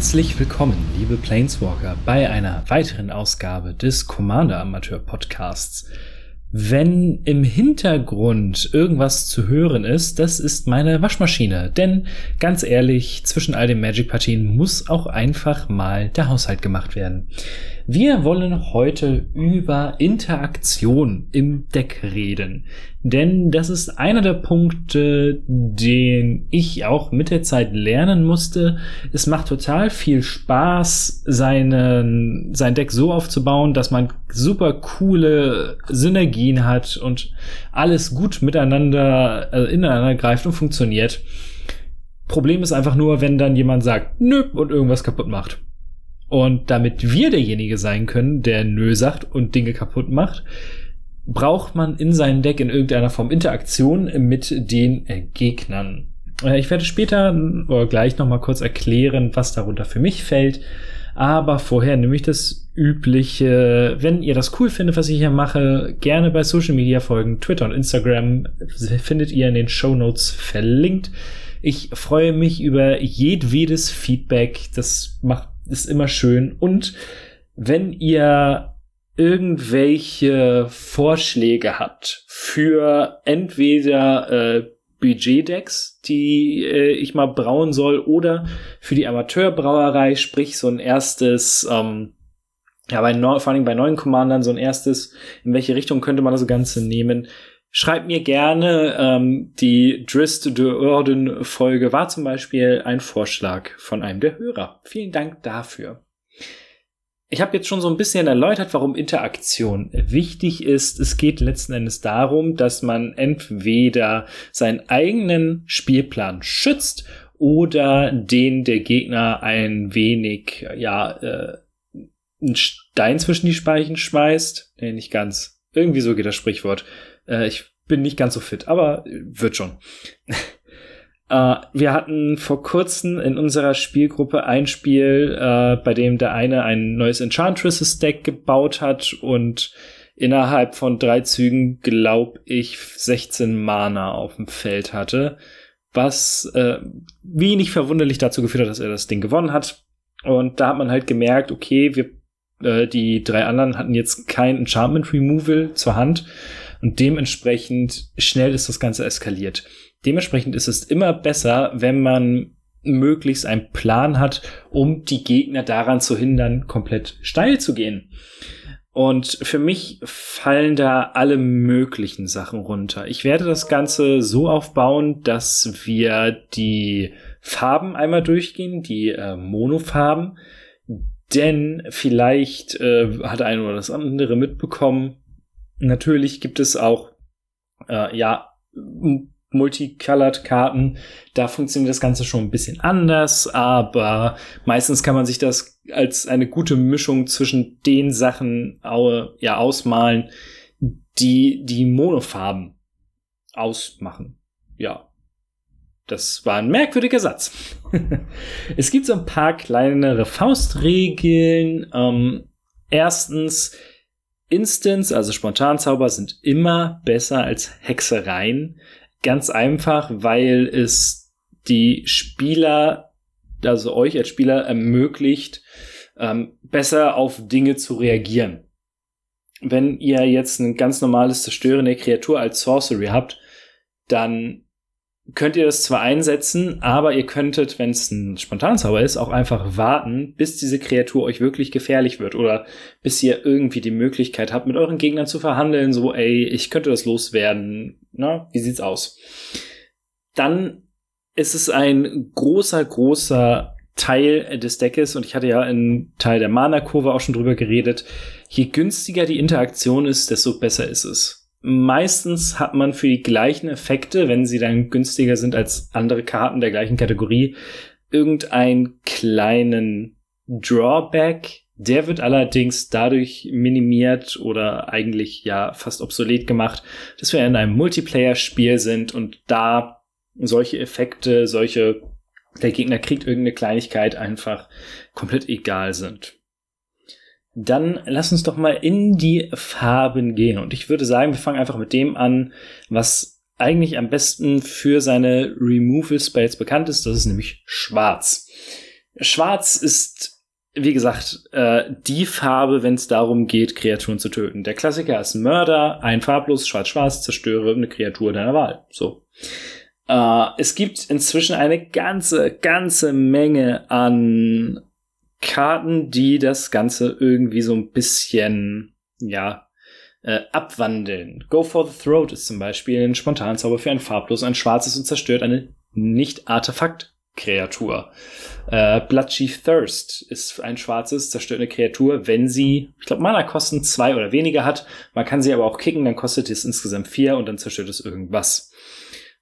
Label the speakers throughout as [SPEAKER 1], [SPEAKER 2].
[SPEAKER 1] Herzlich willkommen, liebe Planeswalker, bei einer weiteren Ausgabe des Commander Amateur Podcasts. Wenn im Hintergrund irgendwas zu hören ist, das ist meine Waschmaschine. Denn ganz ehrlich, zwischen all den Magic-Partien muss auch einfach mal der Haushalt gemacht werden. Wir wollen heute über Interaktion im Deck reden. Denn das ist einer der Punkte, den ich auch mit der Zeit lernen musste. Es macht total viel Spaß, seinen, sein Deck so aufzubauen, dass man super coole Synergien hat und alles gut miteinander, äh, ineinander greift und funktioniert. Problem ist einfach nur, wenn dann jemand sagt, nö, und irgendwas kaputt macht. Und damit wir derjenige sein können, der nö sagt und Dinge kaputt macht, braucht man in seinem Deck in irgendeiner Form Interaktion mit den äh, Gegnern. Äh, ich werde später oder gleich noch mal kurz erklären, was darunter für mich fällt. Aber vorher nehme ich das übliche, wenn ihr das cool findet, was ich hier mache, gerne bei Social Media folgen. Twitter und Instagram findet ihr in den Show Notes verlinkt. Ich freue mich über jedwedes Feedback. Das macht, ist immer schön. Und wenn ihr irgendwelche Vorschläge habt für entweder äh, Budgetdecks, die äh, ich mal brauen soll, oder für die Amateurbrauerei, sprich so ein erstes, ähm, ja, bei neu, vor allem bei neuen Commandern so ein erstes, in welche Richtung könnte man das Ganze nehmen? Schreibt mir gerne, ähm, die Drist de Orden Folge war zum Beispiel ein Vorschlag von einem der Hörer. Vielen Dank dafür. Ich habe jetzt schon so ein bisschen erläutert, warum Interaktion wichtig ist. Es geht letzten Endes darum, dass man entweder seinen eigenen Spielplan schützt oder den der Gegner ein wenig, ja, äh, einen Stein zwischen die Speichen schmeißt. Nee, nicht ganz. Irgendwie so geht das Sprichwort. Äh, ich bin nicht ganz so fit, aber wird schon. Uh, wir hatten vor kurzem in unserer Spielgruppe ein Spiel, uh, bei dem der eine ein neues Enchantresses Deck gebaut hat und innerhalb von drei Zügen, glaub ich, 16 Mana auf dem Feld hatte, was uh, wenig verwunderlich dazu geführt hat, dass er das Ding gewonnen hat. Und da hat man halt gemerkt, okay, wir die drei anderen hatten jetzt kein Enchantment Removal zur Hand und dementsprechend schnell ist das Ganze eskaliert. Dementsprechend ist es immer besser, wenn man möglichst einen Plan hat, um die Gegner daran zu hindern, komplett steil zu gehen. Und für mich fallen da alle möglichen Sachen runter. Ich werde das Ganze so aufbauen, dass wir die Farben einmal durchgehen, die äh, Monofarben. Denn vielleicht äh, hat ein oder das andere mitbekommen. Natürlich gibt es auch äh, ja Multicolored-Karten. Da funktioniert das Ganze schon ein bisschen anders, aber meistens kann man sich das als eine gute Mischung zwischen den Sachen ja, ausmalen, die die Monofarben ausmachen. Ja. Das war ein merkwürdiger Satz. es gibt so ein paar kleinere Faustregeln. Ähm, erstens, Instants, also Spontanzauber, sind immer besser als Hexereien. Ganz einfach, weil es die Spieler, also euch als Spieler ermöglicht, ähm, besser auf Dinge zu reagieren. Wenn ihr jetzt ein ganz normales Zerstören der Kreatur als Sorcery habt, dann könnt ihr das zwar einsetzen, aber ihr könntet, wenn es ein Spontanzauber ist, auch einfach warten, bis diese Kreatur euch wirklich gefährlich wird oder bis ihr irgendwie die Möglichkeit habt, mit euren Gegnern zu verhandeln, so, ey, ich könnte das loswerden, na, wie sieht's aus? Dann ist es ein großer, großer Teil des Deckes und ich hatte ja in Teil der Mana-Kurve auch schon drüber geredet. Je günstiger die Interaktion ist, desto besser ist es meistens hat man für die gleichen Effekte, wenn sie dann günstiger sind als andere Karten der gleichen Kategorie, irgendeinen kleinen Drawback, Der wird allerdings dadurch minimiert oder eigentlich ja fast obsolet gemacht, dass wir in einem Multiplayer-Spiel sind und da solche Effekte, solche, der Gegner kriegt irgendeine Kleinigkeit einfach komplett egal sind. Dann lass uns doch mal in die Farben gehen. Und ich würde sagen, wir fangen einfach mit dem an, was eigentlich am besten für seine Removal Spells bekannt ist. Das ist nämlich Schwarz. Schwarz ist, wie gesagt, äh, die Farbe, wenn es darum geht, Kreaturen zu töten. Der Klassiker ist Mörder, ein farblos, schwarz-schwarz, zerstöre eine Kreatur deiner Wahl. So. Äh, es gibt inzwischen eine ganze, ganze Menge an Karten, die das Ganze irgendwie so ein bisschen, ja, äh, abwandeln. Go for the Throat ist zum Beispiel ein Spontanzauber für ein farblos, ein schwarzes und zerstört eine Nicht-Artefakt-Kreatur. Äh, Bloodchief Thirst ist ein schwarzes, zerstört eine Kreatur, wenn sie, ich glaube, Mana-Kosten zwei oder weniger hat. Man kann sie aber auch kicken, dann kostet es insgesamt vier und dann zerstört es irgendwas.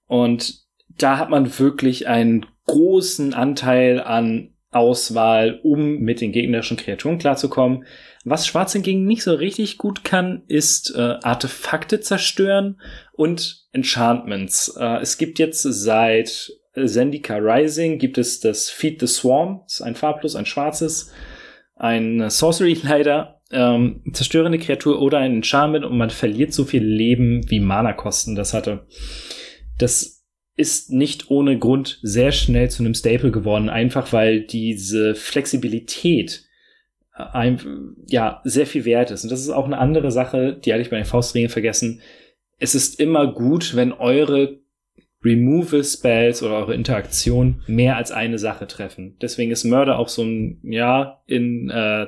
[SPEAKER 1] Und da hat man wirklich einen großen Anteil an Auswahl, um mit den gegnerischen Kreaturen klarzukommen. Was Schwarz hingegen nicht so richtig gut kann, ist äh, Artefakte zerstören und Enchantments. Äh, es gibt jetzt seit Zendika Rising gibt es das Feed the Swarm, das ist ein farblos, ein schwarzes, ein Sorcery leider, ähm, zerstörende Kreatur oder ein Enchantment und man verliert so viel Leben, wie Mana-Kosten das hatte. Das ist nicht ohne Grund sehr schnell zu einem Staple geworden, einfach weil diese Flexibilität äh, ein, ja, sehr viel wert ist. Und das ist auch eine andere Sache, die hatte ich bei den Faustringen vergessen. Es ist immer gut, wenn eure Removal Spells oder eure Interaktion mehr als eine Sache treffen. Deswegen ist Murder auch so ein, ja, in, äh,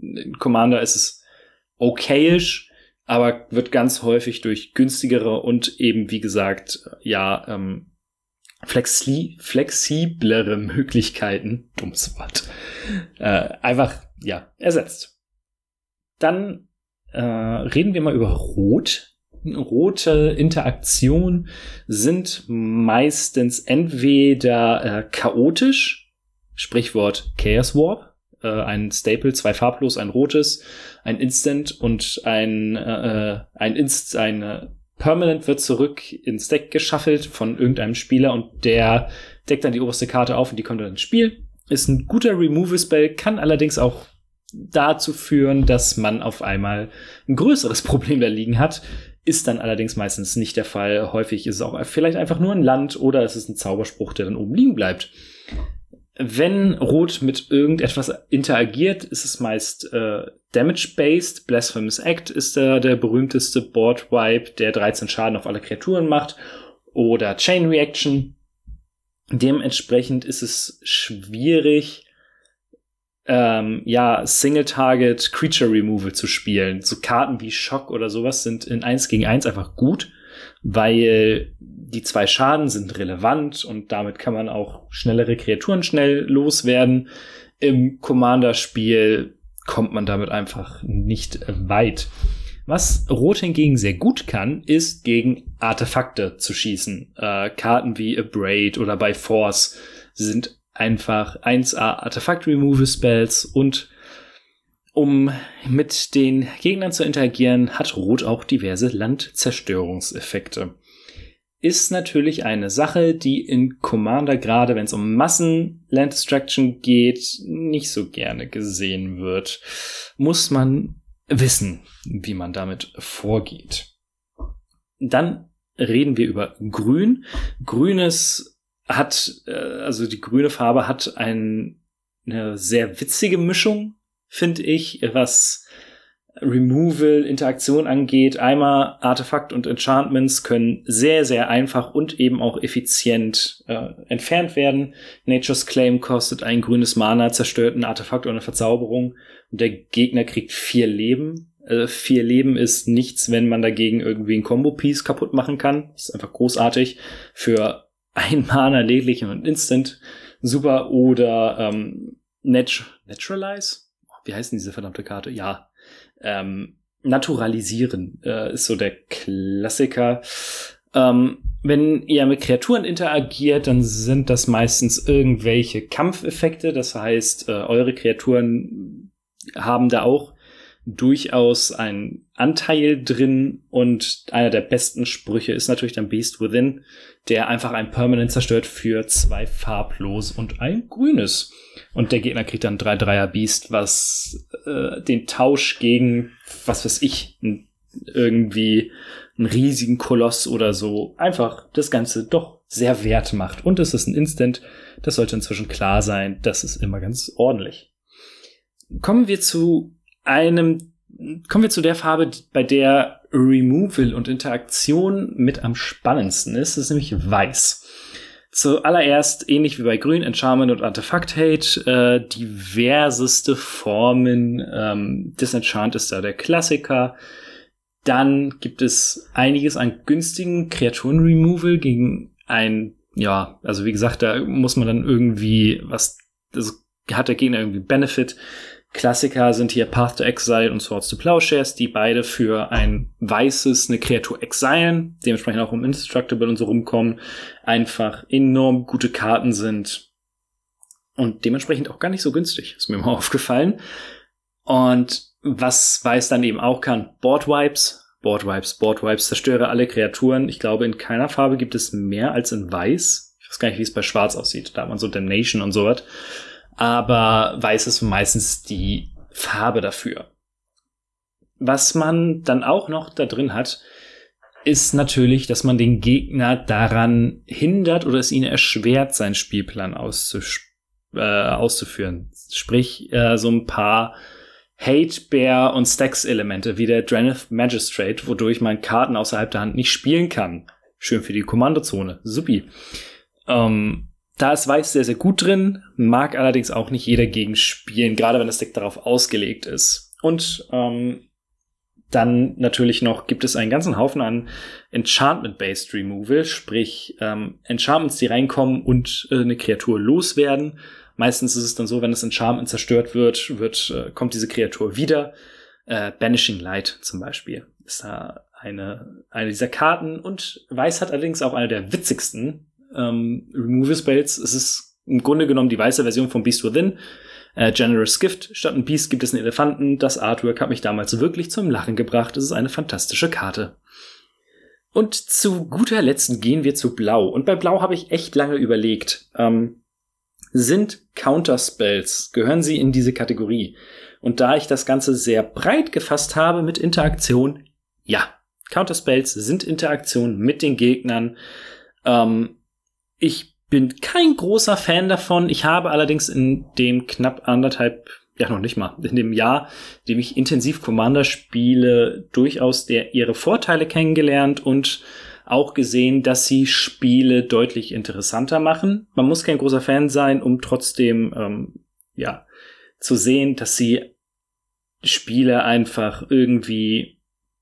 [SPEAKER 1] in Commander ist es okayisch, aber wird ganz häufig durch günstigere und eben, wie gesagt, ja, ähm, flexi flexiblere Möglichkeiten, dummes Wort, äh, einfach, ja, ersetzt. Dann äh, reden wir mal über Rot. Rote Interaktionen sind meistens entweder äh, chaotisch, Sprichwort Chaos Warp, äh, ein Staple, zwei farblos, ein rotes, ein Instant und ein, äh, ein Inst, ein äh, Permanent wird zurück ins Deck geschaffelt von irgendeinem Spieler und der deckt dann die oberste Karte auf und die kommt dann ins Spiel. Ist ein guter Removal-Spell, kann allerdings auch dazu führen, dass man auf einmal ein größeres Problem da liegen hat. Ist dann allerdings meistens nicht der Fall. Häufig ist es auch vielleicht einfach nur ein Land oder es ist ein Zauberspruch, der dann oben liegen bleibt wenn Rot mit irgendetwas interagiert, ist es meist äh, Damage-based. Blasphemous Act ist der, der berühmteste Board-Wipe, der 13 Schaden auf alle Kreaturen macht. Oder Chain Reaction. Dementsprechend ist es schwierig, ähm, ja, Single-Target Creature Removal zu spielen. So Karten wie Shock oder sowas sind in 1 gegen 1 einfach gut, weil die zwei Schaden sind relevant und damit kann man auch schnellere Kreaturen schnell loswerden. Im Commander-Spiel kommt man damit einfach nicht weit. Was Rot hingegen sehr gut kann, ist gegen Artefakte zu schießen. Äh, Karten wie Abrade oder bei Force sind einfach 1A Artefakt Removal Spells und um mit den Gegnern zu interagieren, hat Rot auch diverse Landzerstörungseffekte ist natürlich eine Sache, die in Commander, gerade wenn es um Massen Land Destruction geht, nicht so gerne gesehen wird. Muss man wissen, wie man damit vorgeht. Dann reden wir über Grün. Grünes hat, äh, also die grüne Farbe hat ein, eine sehr witzige Mischung, finde ich, was Removal, Interaktion angeht. Einmal Artefakt und Enchantments können sehr, sehr einfach und eben auch effizient äh, entfernt werden. Nature's Claim kostet ein grünes Mana, zerstört ein Artefakt oder eine Verzauberung und der Gegner kriegt vier Leben. Äh, vier Leben ist nichts, wenn man dagegen irgendwie ein Combo-Piece kaputt machen kann. Das ist einfach großartig. Für ein Mana lediglich und Instant super. Oder ähm, Nat Naturalize? Wie heißt denn diese verdammte Karte? Ja, ähm, naturalisieren äh, ist so der Klassiker. Ähm, wenn ihr mit Kreaturen interagiert, dann sind das meistens irgendwelche Kampfeffekte. Das heißt, äh, eure Kreaturen haben da auch durchaus einen Anteil drin und einer der besten Sprüche ist natürlich dann Beast Within, der einfach ein Permanent zerstört für zwei farblos und ein grünes. Und der Gegner kriegt dann drei Dreier Beast, was äh, den Tausch gegen, was weiß ich, irgendwie einen riesigen Koloss oder so einfach das Ganze doch sehr wert macht. Und es ist ein Instant, das sollte inzwischen klar sein, das ist immer ganz ordentlich. Kommen wir zu einem, kommen wir zu der Farbe, bei der Removal und Interaktion mit am spannendsten ist. Das ist nämlich weiß. Zuallererst, ähnlich wie bei Grün, Enchantment und Artefakt Hate, äh, diverseste Formen. Ähm, Disenchant ist da der Klassiker. Dann gibt es einiges an günstigen Kreaturen-Removal gegen ein, ja, also wie gesagt, da muss man dann irgendwie was, das hat der Gegner irgendwie Benefit. Klassiker sind hier Path to Exile und Swords to Plowshares, die beide für ein weißes eine Kreatur exilen, dementsprechend auch um Indestructible und so rumkommen, einfach enorm gute Karten sind und dementsprechend auch gar nicht so günstig, ist mir mal aufgefallen. Und was weiß dann eben auch kann, Board Wipes, Board Wipes, Board Wipes, zerstöre alle Kreaturen. Ich glaube, in keiner Farbe gibt es mehr als in Weiß. Ich weiß gar nicht, wie es bei Schwarz aussieht. Da hat man so Damnation und so was aber weiß ist meistens die Farbe dafür. Was man dann auch noch da drin hat, ist natürlich, dass man den Gegner daran hindert oder es ihnen erschwert, seinen Spielplan äh, auszuführen. Sprich, äh, so ein paar Hate Bear und Stacks Elemente wie der Draneth Magistrate, wodurch man Karten außerhalb der Hand nicht spielen kann. Schön für die Kommandozone. Supi. Ähm, da ist Weiß sehr, sehr gut drin, mag allerdings auch nicht jeder gegen spielen, gerade wenn das Deck darauf ausgelegt ist. Und ähm, dann natürlich noch gibt es einen ganzen Haufen an Enchantment-Based Removal, sprich ähm, Enchantments, die reinkommen und äh, eine Kreatur loswerden. Meistens ist es dann so, wenn das Enchantment zerstört wird, wird äh, kommt diese Kreatur wieder. Äh, Banishing Light zum Beispiel ist da eine, eine dieser Karten. Und Weiß hat allerdings auch eine der witzigsten ähm, Removal Spells. Es ist im Grunde genommen die weiße Version von Beast Within. Äh, Generous Gift. Statt ein Beast gibt es einen Elefanten. Das Artwork hat mich damals wirklich zum Lachen gebracht. Es ist eine fantastische Karte. Und zu guter Letzt gehen wir zu Blau. Und bei Blau habe ich echt lange überlegt. Ähm, sind Counterspells, gehören sie in diese Kategorie? Und da ich das Ganze sehr breit gefasst habe mit Interaktion, ja. Counterspells sind Interaktion mit den Gegnern. Ähm, ich bin kein großer Fan davon. Ich habe allerdings in dem knapp anderthalb, ja noch nicht mal, in dem Jahr, in dem ich intensiv Commander spiele, durchaus der, ihre Vorteile kennengelernt und auch gesehen, dass sie Spiele deutlich interessanter machen. Man muss kein großer Fan sein, um trotzdem ähm, ja zu sehen, dass sie Spiele einfach irgendwie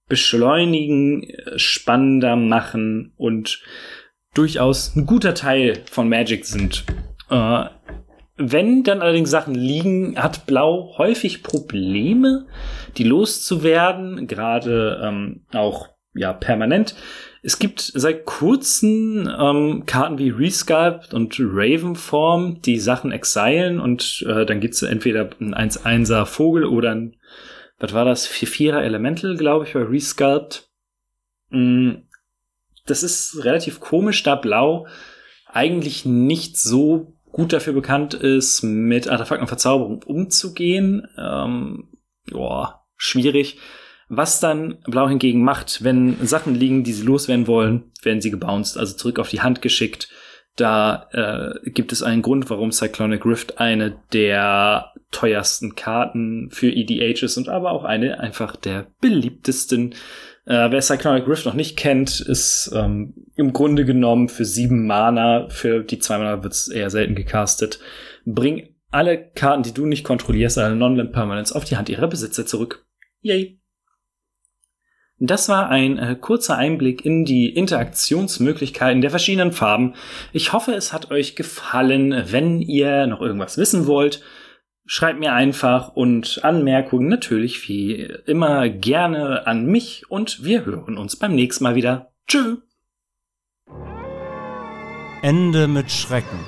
[SPEAKER 1] beschleunigen, spannender machen und durchaus ein guter Teil von Magic sind. Äh, wenn dann allerdings Sachen liegen, hat Blau häufig Probleme, die loszuwerden, gerade ähm, auch ja permanent. Es gibt seit kurzem ähm, Karten wie Resculpt und Ravenform, die Sachen exilen und äh, dann gibt's entweder ein 1-1er Vogel oder ein, was war das, 4-4er Elemental, glaube ich, bei Resculpt. Mm, das ist relativ komisch, da Blau eigentlich nicht so gut dafür bekannt ist, mit Artefakten und Verzauberung umzugehen. Ähm, boah, schwierig. Was dann Blau hingegen macht, wenn Sachen liegen, die sie loswerden wollen, werden sie gebounced, also zurück auf die Hand geschickt. Da äh, gibt es einen Grund, warum Cyclonic Rift eine der teuersten Karten für EDH ist und aber auch eine einfach der beliebtesten äh, wer Cyclonic Rift noch nicht kennt, ist ähm, im Grunde genommen für sieben Mana, für die zwei Mana wird's eher selten gecastet. Bring alle Karten, die du nicht kontrollierst, alle Non-Land Permanents auf die Hand ihrer Besitzer zurück. Yay! Das war ein äh, kurzer Einblick in die Interaktionsmöglichkeiten der verschiedenen Farben. Ich hoffe, es hat euch gefallen. Wenn ihr noch irgendwas wissen wollt, Schreibt mir einfach und Anmerkungen natürlich wie immer gerne an mich und wir hören uns beim nächsten Mal wieder. Tschö.
[SPEAKER 2] Ende mit Schrecken.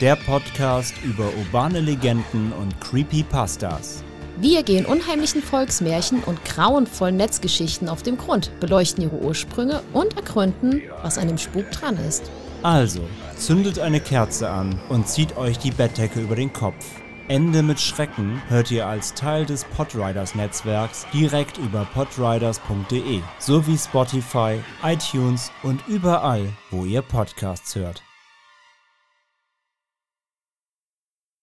[SPEAKER 2] Der Podcast über urbane Legenden und Creepypastas. Wir gehen unheimlichen Volksmärchen und grauenvollen Netzgeschichten auf den Grund, beleuchten ihre Ursprünge und ergründen, was an dem Spuk dran ist.
[SPEAKER 3] Also, zündet eine Kerze an und zieht euch die Bettdecke über den Kopf. Ende mit Schrecken hört ihr als Teil des Podriders Netzwerks direkt über podriders.de sowie Spotify, iTunes und überall, wo ihr Podcasts hört.